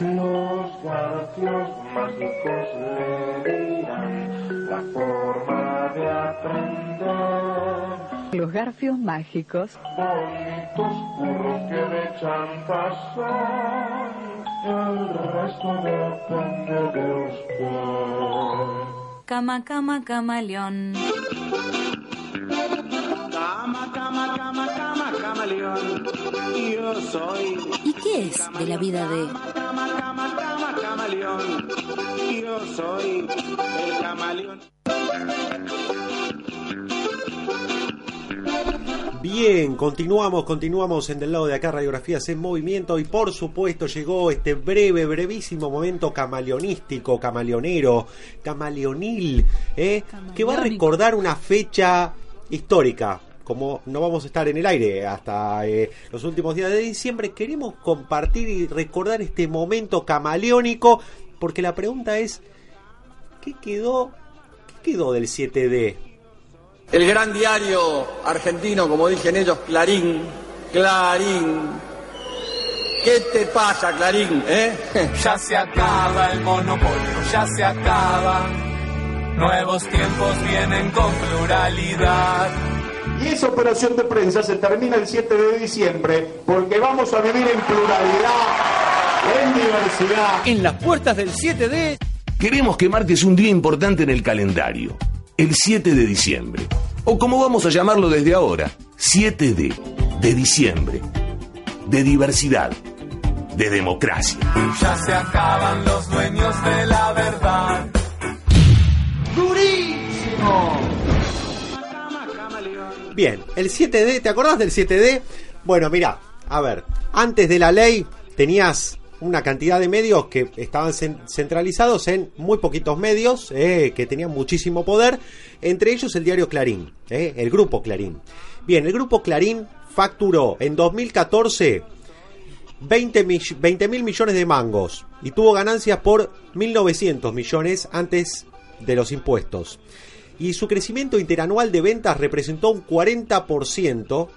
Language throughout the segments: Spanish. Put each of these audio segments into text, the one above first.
Los garfios mágicos le dirán la forma de aprender. Los garfios mágicos. Bonitos burros que de chantas son. El resto depende de usted. Cama, cama, camaleón. Cama, cama, cama, cama, camaleón. Yo soy. ¿Y qué es de la vida de camaleón. Yo soy el camaleón. Bien, continuamos, continuamos en del lado de acá, Radiografías en Movimiento, y por supuesto llegó este breve, brevísimo momento camaleonístico, camaleonero, camaleonil, ¿eh? que va a recordar una fecha histórica. Como no vamos a estar en el aire hasta eh, los últimos días de diciembre, queremos compartir y recordar este momento camaleónico, porque la pregunta es, ¿qué quedó, qué quedó del 7D? El gran diario argentino, como dicen ellos, Clarín, Clarín. ¿Qué te pasa, Clarín? ¿Eh? Ya se acaba el monopolio, ya se acaba. Nuevos tiempos vienen con pluralidad. Y esa operación de prensa se termina el 7 de diciembre porque vamos a vivir en pluralidad, en diversidad. En las puertas del 7D queremos que marques un día importante en el calendario, el 7 de diciembre. O como vamos a llamarlo desde ahora, 7D, de diciembre, de diversidad, de democracia. Ya se acaban los Bien, el 7D, ¿te acordás del 7D? Bueno, mira, a ver, antes de la ley tenías una cantidad de medios que estaban cen- centralizados en muy poquitos medios, eh, que tenían muchísimo poder, entre ellos el diario Clarín, eh, el grupo Clarín. Bien, el grupo Clarín facturó en 2014 20 mil millones de mangos y tuvo ganancias por 1.900 millones antes de los impuestos. Y su crecimiento interanual de ventas representó un 40%,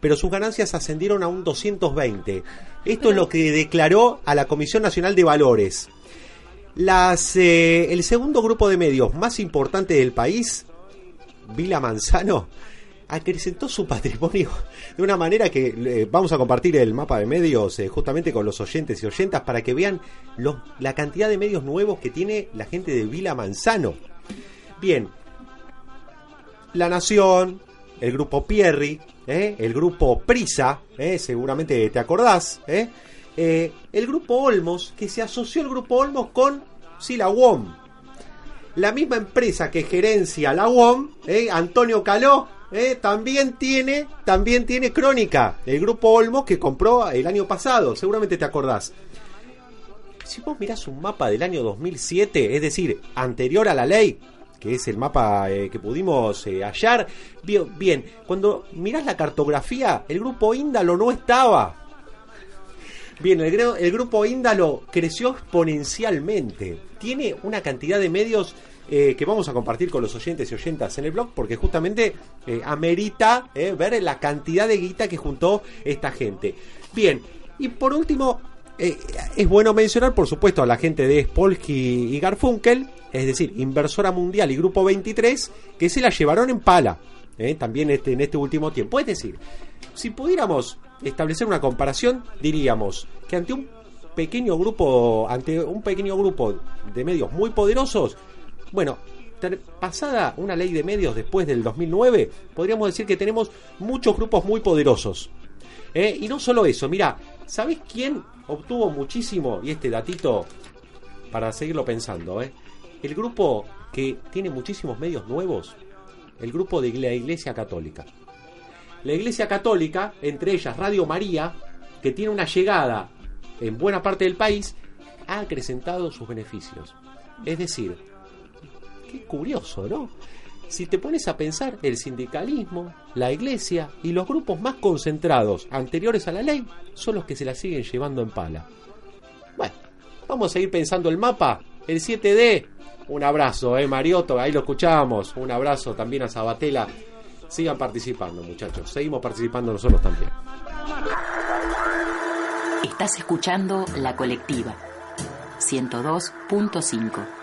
pero sus ganancias ascendieron a un 220%. Esto es lo que declaró a la Comisión Nacional de Valores. Eh, el segundo grupo de medios más importante del país, Vila Manzano, acrecentó su patrimonio de una manera que eh, vamos a compartir el mapa de medios eh, justamente con los oyentes y oyentas para que vean la cantidad de medios nuevos que tiene la gente de Vila Manzano. Bien, La Nación, el grupo Pierri, ¿eh? el grupo Prisa, ¿eh? seguramente te acordás, ¿eh? El grupo Olmos, que se asoció el grupo Olmos con sí, la UOM. La misma empresa que gerencia la UOM. Antonio Caló, también tiene también tiene Crónica, el grupo Olmos que compró el año pasado, seguramente te acordás. Si vos mirás un mapa del año 2007, es decir, anterior a la ley, que es el mapa eh, que pudimos eh, hallar, bien, cuando mirás la cartografía, el grupo Índalo no estaba. Bien, el, gru- el grupo Índalo creció exponencialmente. Tiene una cantidad de medios eh, que vamos a compartir con los oyentes y oyentas en el blog, porque justamente amerita ver la cantidad de guita que juntó esta gente. Bien, y por último, eh, es bueno mencionar, por supuesto, a la gente de Spolsky y Garfunkel, es decir, Inversora Mundial y Grupo 23, que se la llevaron en pala, eh, también este, en este último tiempo. Es decir, si pudiéramos establecer una comparación, diríamos que ante un pequeño grupo, ante un pequeño grupo de medios muy poderosos, bueno, pasada una ley de medios después del 2009, podríamos decir que tenemos muchos grupos muy poderosos. ¿eh? Y no solo eso, mira, ¿sabés quién obtuvo muchísimo? Y este datito, para seguirlo pensando, ¿eh? el grupo que tiene muchísimos medios nuevos, el grupo de la Iglesia Católica. La Iglesia Católica, entre ellas Radio María, que tiene una llegada en buena parte del país, ha acrecentado sus beneficios. Es decir, qué curioso, ¿no? Si te pones a pensar, el sindicalismo, la iglesia y los grupos más concentrados anteriores a la ley son los que se la siguen llevando en pala. Bueno, vamos a seguir pensando el mapa, el 7D. Un abrazo, eh, Marioto, ahí lo escuchamos. Un abrazo también a Sabatella. Sigan participando, muchachos. Seguimos participando nosotros también. Estás escuchando La Colectiva 102.5.